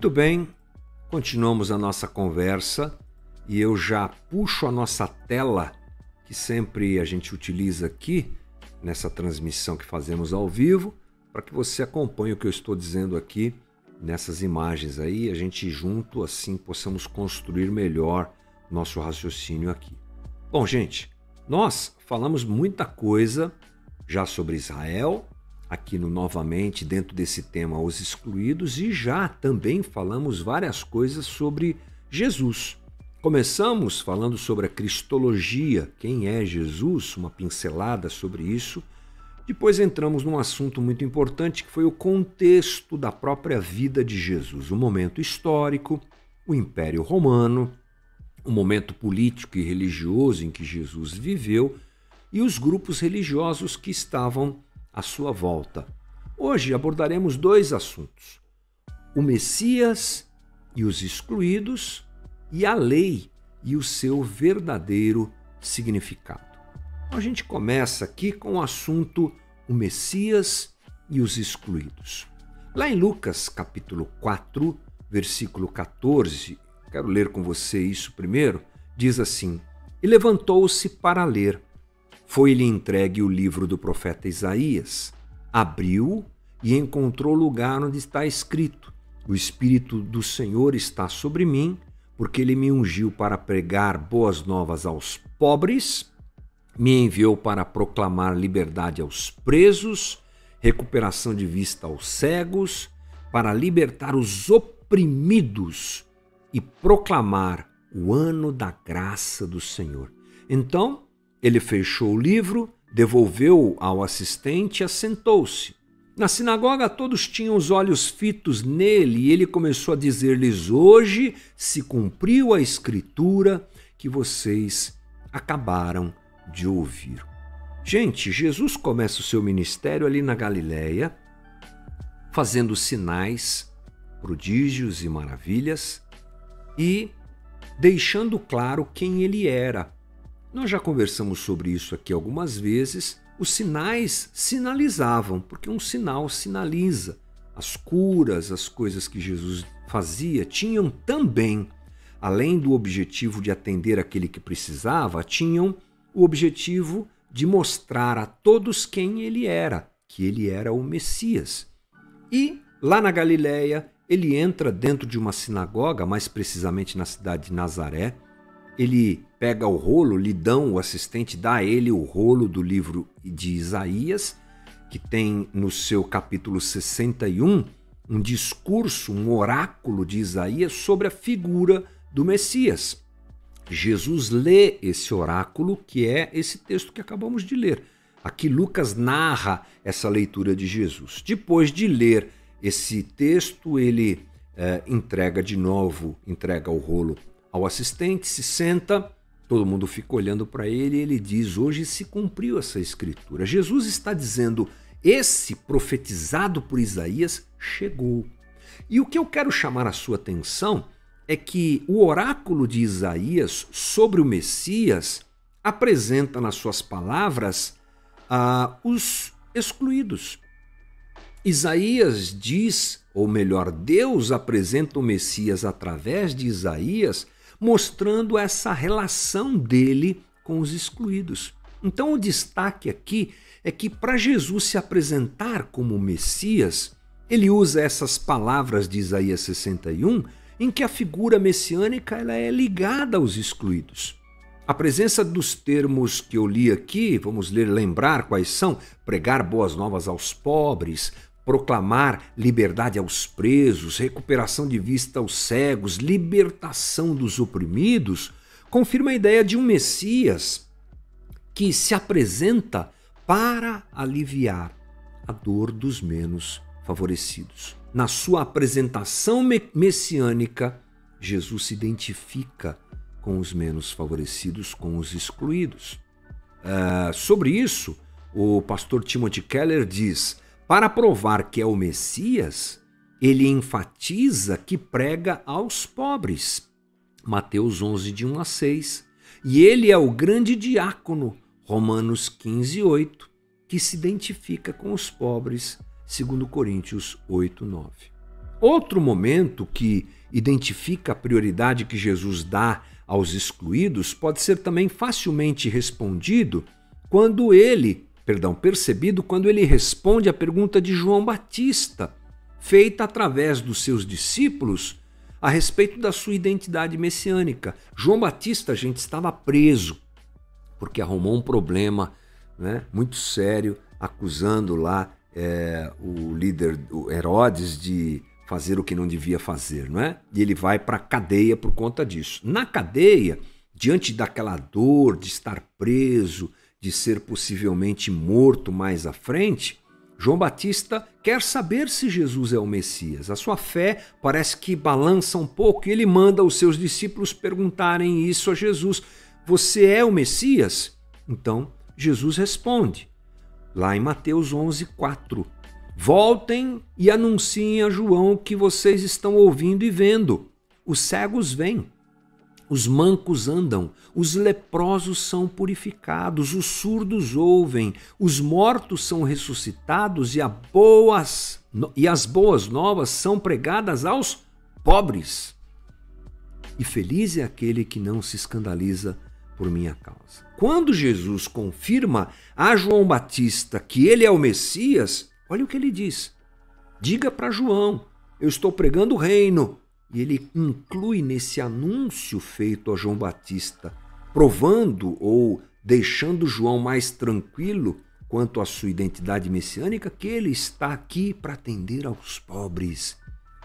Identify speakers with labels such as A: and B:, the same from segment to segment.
A: Muito bem, continuamos a nossa conversa e eu já puxo a nossa tela que sempre a gente utiliza aqui nessa transmissão que fazemos ao vivo para que você acompanhe o que eu estou dizendo aqui nessas imagens aí, a gente junto assim possamos construir melhor nosso raciocínio aqui. Bom, gente, nós falamos muita coisa já sobre Israel, aqui no novamente dentro desse tema os excluídos e já também falamos várias coisas sobre Jesus. Começamos falando sobre a cristologia, quem é Jesus, uma pincelada sobre isso. Depois entramos num assunto muito importante que foi o contexto da própria vida de Jesus, o momento histórico, o Império Romano, o momento político e religioso em que Jesus viveu e os grupos religiosos que estavam à sua volta. Hoje abordaremos dois assuntos: o Messias e os excluídos e a lei e o seu verdadeiro significado. Então, a gente começa aqui com o assunto o Messias e os excluídos. Lá em Lucas capítulo 4, versículo 14, quero ler com você isso primeiro, diz assim: E levantou-se para ler. Foi-lhe entregue o livro do profeta Isaías. Abriu e encontrou lugar onde está escrito: O Espírito do Senhor está sobre mim, porque ele me ungiu para pregar boas novas aos pobres, me enviou para proclamar liberdade aos presos, recuperação de vista aos cegos, para libertar os oprimidos e proclamar o ano da graça do Senhor. Então, ele fechou o livro, devolveu ao assistente e assentou-se. Na sinagoga todos tinham os olhos fitos nele e ele começou a dizer-lhes: Hoje se cumpriu a escritura que vocês acabaram de ouvir. Gente, Jesus começa o seu ministério ali na Galiléia, fazendo sinais, prodígios e maravilhas e deixando claro quem ele era. Nós já conversamos sobre isso aqui algumas vezes os sinais sinalizavam, porque um sinal sinaliza. As curas, as coisas que Jesus fazia, tinham também, além do objetivo de atender aquele que precisava, tinham o objetivo de mostrar a todos quem ele era, que ele era o Messias. E lá na Galiléia, ele entra dentro de uma sinagoga, mais precisamente na cidade de Nazaré, ele pega o rolo, Lidão, o assistente, dá a ele o rolo do livro de Isaías, que tem no seu capítulo 61 um discurso, um oráculo de Isaías sobre a figura do Messias. Jesus lê esse oráculo, que é esse texto que acabamos de ler. Aqui Lucas narra essa leitura de Jesus. Depois de ler esse texto, ele é, entrega de novo, entrega o rolo ao assistente, se senta, todo mundo fica olhando para ele e ele diz: Hoje se cumpriu essa escritura. Jesus está dizendo: Esse profetizado por Isaías chegou. E o que eu quero chamar a sua atenção é que o oráculo de Isaías sobre o Messias apresenta nas suas palavras ah, os excluídos. Isaías diz, ou melhor, Deus apresenta o Messias através de Isaías mostrando essa relação dele com os excluídos. Então, o destaque aqui é que para Jesus se apresentar como Messias, ele usa essas palavras de Isaías 61, em que a figura messiânica ela é ligada aos excluídos. A presença dos termos que eu li aqui, vamos ler, lembrar quais são: pregar boas novas aos pobres, proclamar liberdade aos presos, recuperação de vista aos cegos, libertação dos oprimidos, confirma a ideia de um Messias que se apresenta para aliviar a dor dos menos favorecidos. Na sua apresentação messiânica, Jesus se identifica com os menos favorecidos, com os excluídos. Uh, sobre isso, o pastor Timothy Keller diz: para provar que é o Messias, ele enfatiza que prega aos pobres. Mateus 11, de 1 a 6. E ele é o grande diácono, Romanos 15, 8, que se identifica com os pobres, segundo Coríntios 8, 9. Outro momento que identifica a prioridade que Jesus dá aos excluídos pode ser também facilmente respondido quando ele, perdão, percebido quando ele responde à pergunta de João Batista, feita através dos seus discípulos a respeito da sua identidade messiânica. João Batista, gente estava preso porque arrumou um problema né, muito sério, acusando lá é, o líder o Herodes de fazer o que não devia fazer, não é? E ele vai para a cadeia por conta disso. Na cadeia, diante daquela dor de estar preso, de ser possivelmente morto mais à frente, João Batista quer saber se Jesus é o Messias. A sua fé parece que balança um pouco e ele manda os seus discípulos perguntarem isso a Jesus: Você é o Messias? Então Jesus responde, lá em Mateus 11, 4. Voltem e anunciem a João que vocês estão ouvindo e vendo. Os cegos vêm, os mancos andam, os leprosos são purificados, os surdos ouvem, os mortos são ressuscitados e, boas, e as boas novas são pregadas aos pobres. E feliz é aquele que não se escandaliza por minha causa. Quando Jesus confirma a João Batista que ele é o Messias, Olha o que ele diz. Diga para João: eu estou pregando o reino. E ele inclui nesse anúncio feito a João Batista, provando ou deixando João mais tranquilo quanto à sua identidade messiânica, que ele está aqui para atender aos pobres,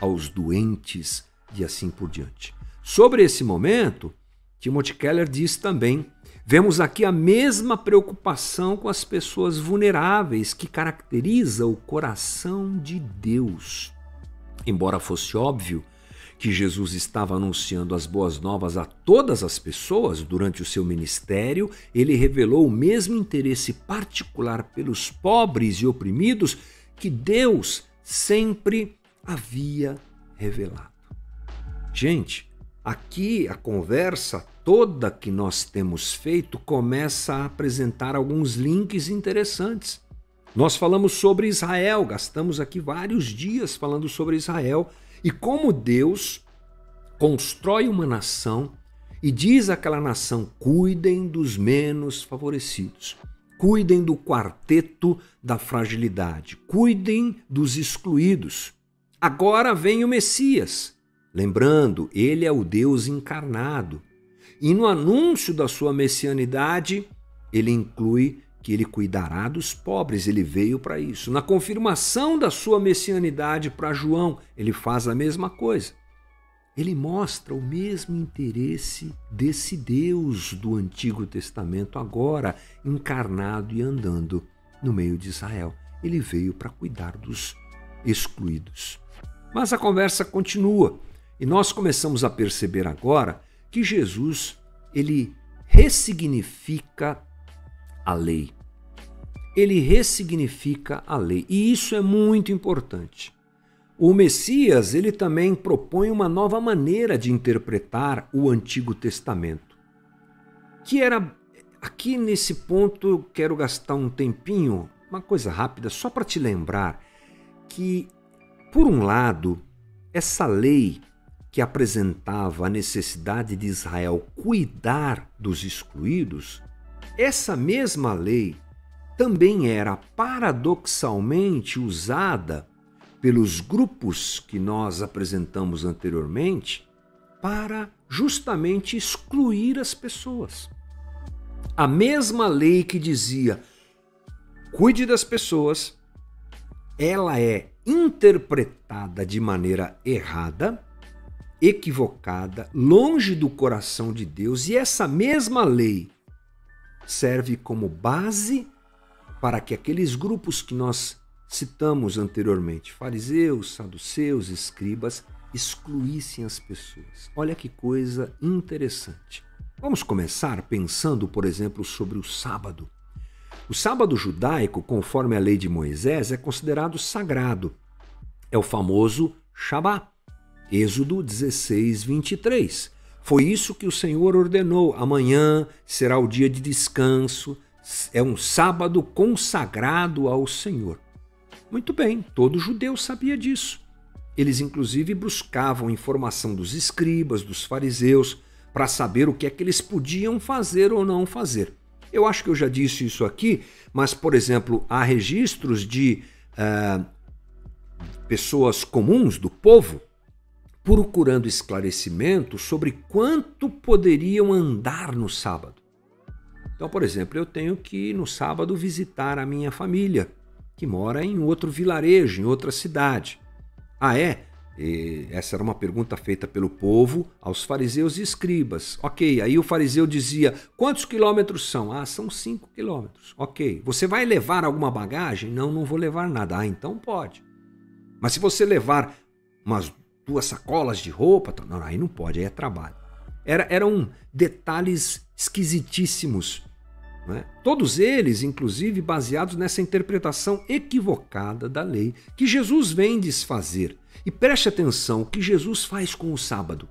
A: aos doentes e assim por diante. Sobre esse momento, Timothy Keller diz também Vemos aqui a mesma preocupação com as pessoas vulneráveis que caracteriza o coração de Deus. Embora fosse óbvio que Jesus estava anunciando as boas novas a todas as pessoas durante o seu ministério, ele revelou o mesmo interesse particular pelos pobres e oprimidos que Deus sempre havia revelado. Gente, aqui a conversa toda que nós temos feito começa a apresentar alguns links interessantes. Nós falamos sobre Israel, gastamos aqui vários dias falando sobre Israel e como Deus constrói uma nação e diz àquela nação: cuidem dos menos favorecidos, cuidem do quarteto da fragilidade, cuidem dos excluídos. Agora vem o Messias. Lembrando, ele é o Deus encarnado. E no anúncio da sua messianidade, ele inclui que ele cuidará dos pobres, ele veio para isso. Na confirmação da sua messianidade para João, ele faz a mesma coisa. Ele mostra o mesmo interesse desse Deus do Antigo Testamento, agora encarnado e andando no meio de Israel. Ele veio para cuidar dos excluídos. Mas a conversa continua e nós começamos a perceber agora que Jesus ele ressignifica a lei. Ele ressignifica a lei, e isso é muito importante. O Messias, ele também propõe uma nova maneira de interpretar o Antigo Testamento. Que era aqui nesse ponto quero gastar um tempinho, uma coisa rápida só para te lembrar que por um lado, essa lei que apresentava a necessidade de Israel cuidar dos excluídos, essa mesma lei também era paradoxalmente usada pelos grupos que nós apresentamos anteriormente para justamente excluir as pessoas. A mesma lei que dizia cuide das pessoas, ela é interpretada de maneira errada equivocada, longe do coração de Deus, e essa mesma lei serve como base para que aqueles grupos que nós citamos anteriormente, fariseus, saduceus, escribas, excluíssem as pessoas. Olha que coisa interessante. Vamos começar pensando, por exemplo, sobre o sábado. O sábado judaico, conforme a lei de Moisés, é considerado sagrado. É o famoso Shabat. Êxodo 16, 23. Foi isso que o Senhor ordenou. Amanhã será o dia de descanso, é um sábado consagrado ao Senhor. Muito bem, todo judeu sabia disso. Eles, inclusive, buscavam informação dos escribas, dos fariseus, para saber o que é que eles podiam fazer ou não fazer. Eu acho que eu já disse isso aqui, mas, por exemplo, há registros de uh, pessoas comuns do povo procurando esclarecimento sobre quanto poderiam andar no sábado. Então, por exemplo, eu tenho que no sábado visitar a minha família, que mora em outro vilarejo, em outra cidade. Ah, é? E essa era uma pergunta feita pelo povo aos fariseus e escribas. Ok, aí o fariseu dizia: quantos quilômetros são? Ah, são cinco quilômetros. Ok. Você vai levar alguma bagagem? Não, não vou levar nada. Ah, então pode. Mas se você levar umas duas sacolas de roupa, não, aí não pode, aí é trabalho. Era, eram detalhes esquisitíssimos. Né? Todos eles, inclusive, baseados nessa interpretação equivocada da lei que Jesus vem desfazer. E preste atenção o que Jesus faz com o sábado.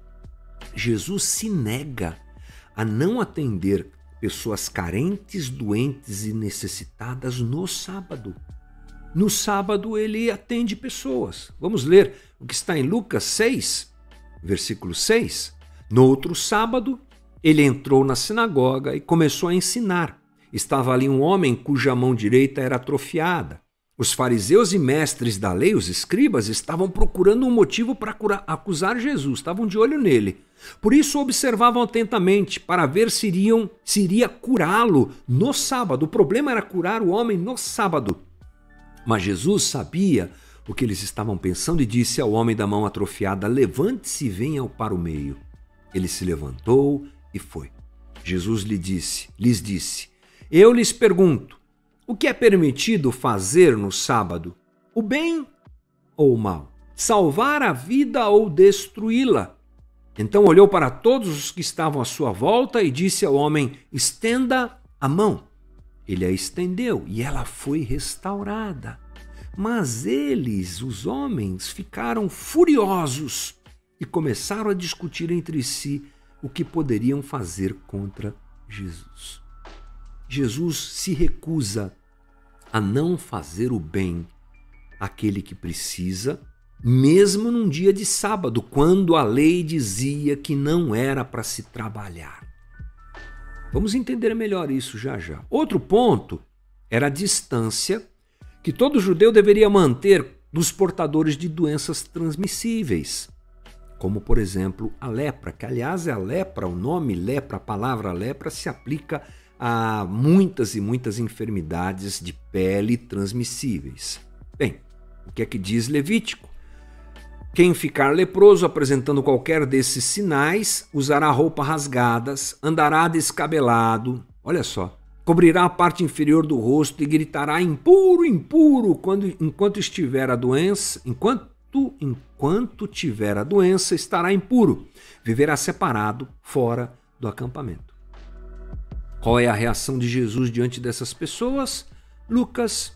A: Jesus se nega a não atender pessoas carentes, doentes e necessitadas no sábado. No sábado ele atende pessoas. Vamos ler o que está em Lucas 6, versículo 6. No outro sábado, ele entrou na sinagoga e começou a ensinar. Estava ali um homem cuja mão direita era atrofiada. Os fariseus e mestres da lei, os escribas, estavam procurando um motivo para acusar Jesus, estavam de olho nele. Por isso observavam atentamente para ver se, iriam, se iria curá-lo no sábado. O problema era curar o homem no sábado. Mas Jesus sabia o que eles estavam pensando e disse ao homem da mão atrofiada: Levante-se e venha para o meio. Ele se levantou e foi. Jesus lhe disse, lhes disse: Eu lhes pergunto, o que é permitido fazer no sábado? O bem ou o mal? Salvar a vida ou destruí-la? Então olhou para todos os que estavam à sua volta e disse ao homem: Estenda a mão. Ele a estendeu e ela foi restaurada. Mas eles, os homens, ficaram furiosos e começaram a discutir entre si o que poderiam fazer contra Jesus. Jesus se recusa a não fazer o bem àquele que precisa, mesmo num dia de sábado, quando a lei dizia que não era para se trabalhar. Vamos entender melhor isso já já. Outro ponto era a distância que todo judeu deveria manter dos portadores de doenças transmissíveis, como por exemplo a lepra, que aliás é a lepra, o nome lepra, a palavra lepra se aplica a muitas e muitas enfermidades de pele transmissíveis. Bem, o que é que diz Levítico? Quem ficar leproso apresentando qualquer desses sinais usará roupas rasgadas, andará descabelado, olha só, cobrirá a parte inferior do rosto e gritará impuro, impuro, quando, enquanto estiver a doença, enquanto enquanto tiver a doença estará impuro, viverá separado fora do acampamento. Qual é a reação de Jesus diante dessas pessoas? Lucas,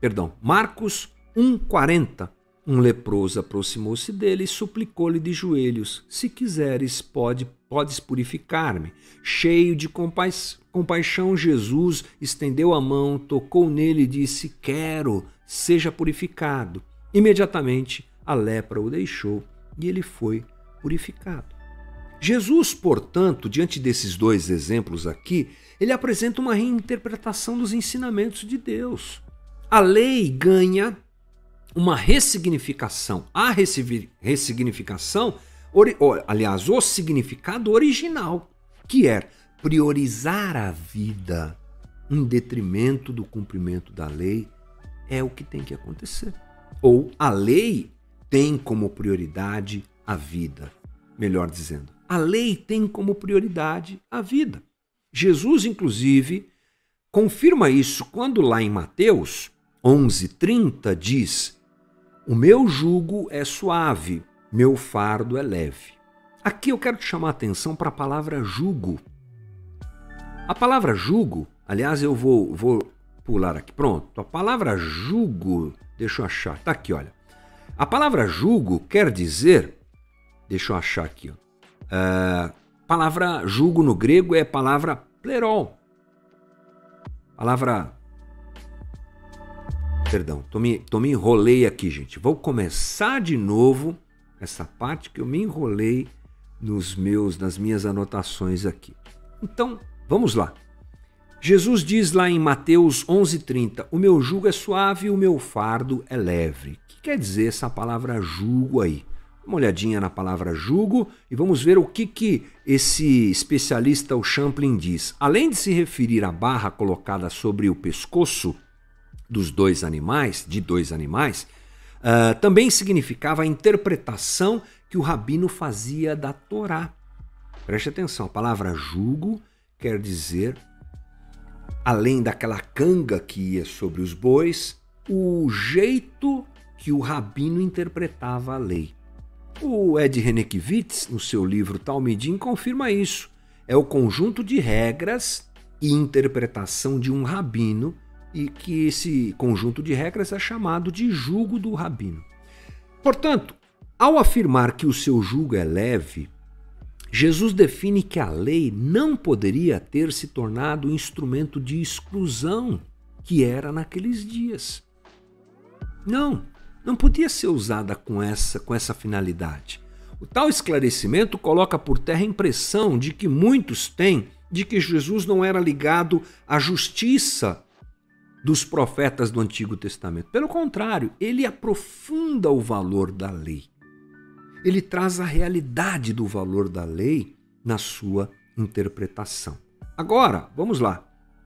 A: perdão, Marcos 1:40 um leproso aproximou-se dele e suplicou-lhe de joelhos: Se quiseres, pode, podes purificar-me. Cheio de compa compaixão, Jesus estendeu a mão, tocou nele e disse: Quero, seja purificado. Imediatamente a lepra o deixou e ele foi purificado. Jesus, portanto, diante desses dois exemplos aqui, ele apresenta uma reinterpretação dos ensinamentos de Deus. A lei ganha uma ressignificação. A ressignificação, aliás, o significado original, que é priorizar a vida em detrimento do cumprimento da lei, é o que tem que acontecer. Ou a lei tem como prioridade a vida, melhor dizendo. A lei tem como prioridade a vida. Jesus, inclusive, confirma isso quando lá em Mateus 11:30 diz: o meu jugo é suave, meu fardo é leve. Aqui eu quero te chamar a atenção para a palavra jugo. A palavra jugo, aliás, eu vou, vou pular aqui. Pronto. A palavra jugo, deixa eu achar. Tá aqui, olha. A palavra jugo quer dizer, deixa eu achar aqui, ó. Uh, palavra jugo no grego é palavra plerol. Palavra Perdão, tô me, tô me enrolei aqui, gente. Vou começar de novo essa parte que eu me enrolei nos meus, nas minhas anotações aqui. Então, vamos lá. Jesus diz lá em Mateus 11:30: "O meu jugo é suave e o meu fardo é leve". O que quer dizer essa palavra jugo aí? Uma olhadinha na palavra jugo e vamos ver o que que esse especialista o Champlin diz. Além de se referir à barra colocada sobre o pescoço dos dois animais, de dois animais, uh, também significava a interpretação que o rabino fazia da Torá. Preste atenção, a palavra jugo quer dizer além daquela canga que ia sobre os bois, o jeito que o rabino interpretava a lei. O Ed Renekiewicz, no seu livro Talmidim, confirma isso. É o conjunto de regras e interpretação de um rabino e que esse conjunto de regras é chamado de jugo do rabino. Portanto, ao afirmar que o seu jugo é leve, Jesus define que a lei não poderia ter se tornado um instrumento de exclusão que era naqueles dias. Não, não podia ser usada com essa, com essa finalidade. O tal esclarecimento coloca por terra a impressão de que muitos têm de que Jesus não era ligado à justiça dos profetas do Antigo Testamento. Pelo contrário, ele aprofunda o valor da lei ele traz a realidade do valor da lei na sua interpretação. Agora, vamos lá,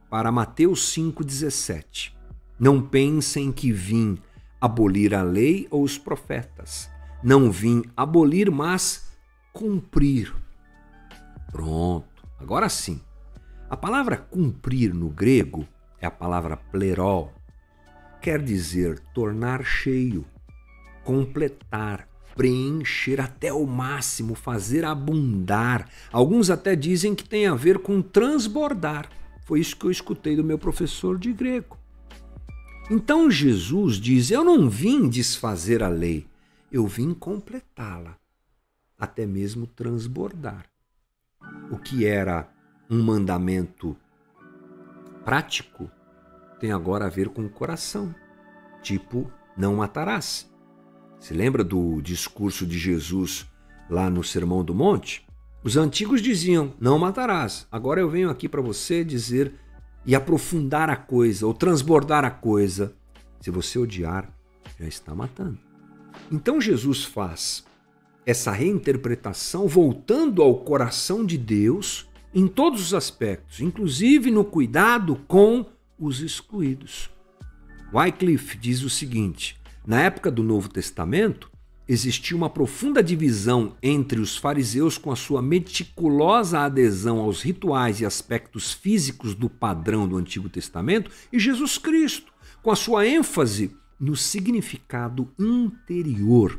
A: para Mateus 5,17. Não pensem que vim abolir a lei ou os profetas. Não vim abolir, mas cumprir. Pronto, agora sim. A palavra cumprir no grego é a palavra plerol. Quer dizer tornar cheio, completar, preencher até o máximo, fazer abundar. Alguns até dizem que tem a ver com transbordar. Foi isso que eu escutei do meu professor de grego. Então Jesus diz: Eu não vim desfazer a lei, eu vim completá-la, até mesmo transbordar. O que era um mandamento prático tem agora a ver com o coração, tipo, não matarás. Se lembra do discurso de Jesus lá no Sermão do Monte? Os antigos diziam: Não matarás. Agora eu venho aqui para você dizer e aprofundar a coisa, ou transbordar a coisa. Se você odiar, já está matando. Então Jesus faz essa reinterpretação voltando ao coração de Deus em todos os aspectos, inclusive no cuidado com os excluídos. Wycliffe diz o seguinte: na época do Novo Testamento, existia uma profunda divisão entre os fariseus com a sua meticulosa adesão aos rituais e aspectos físicos do padrão do Antigo Testamento e Jesus Cristo, com a sua ênfase no significado interior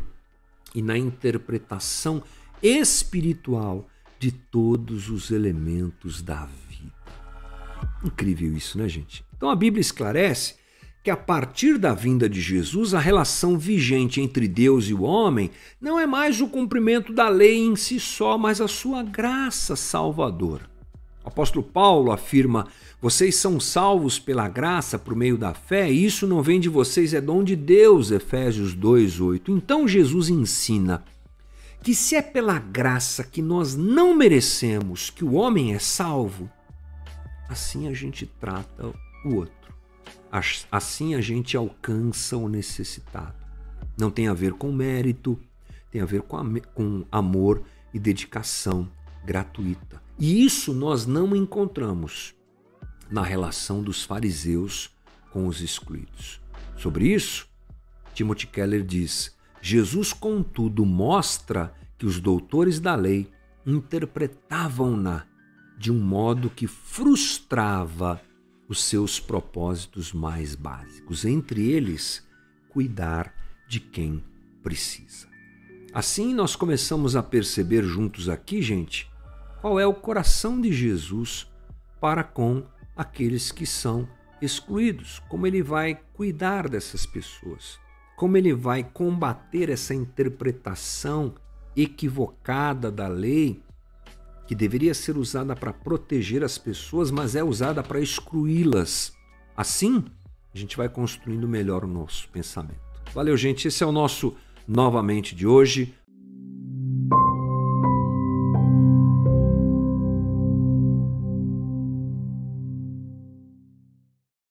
A: e na interpretação espiritual de todos os elementos da vida. Incrível isso, né, gente? Então a Bíblia esclarece que a partir da vinda de Jesus, a relação vigente entre Deus e o homem não é mais o cumprimento da lei em si só, mas a sua graça salvadora. O apóstolo Paulo afirma: vocês são salvos pela graça por meio da fé, e isso não vem de vocês, é dom de Deus. Efésios 2:8. Então Jesus ensina que se é pela graça que nós não merecemos que o homem é salvo, assim a gente trata o outro. Assim a gente alcança o necessitado. Não tem a ver com mérito, tem a ver com, amor e dedicação gratuita. E isso nós não encontramos na relação dos fariseus com os excluídos. Sobre isso, Timothy Keller diz: Jesus, contudo, mostra que os doutores da lei interpretavam-na de um modo que frustrava os seus propósitos mais básicos, entre eles, cuidar de quem precisa. Assim, nós começamos a perceber juntos aqui, gente, qual é o coração de Jesus para com aqueles que são excluídos, como ele vai cuidar dessas pessoas, como ele vai combater essa interpretação equivocada da lei que deveria ser usada para proteger as pessoas, mas é usada para excluí-las. Assim, a gente vai construindo melhor o nosso pensamento. Valeu, gente. Esse é o nosso novamente de hoje.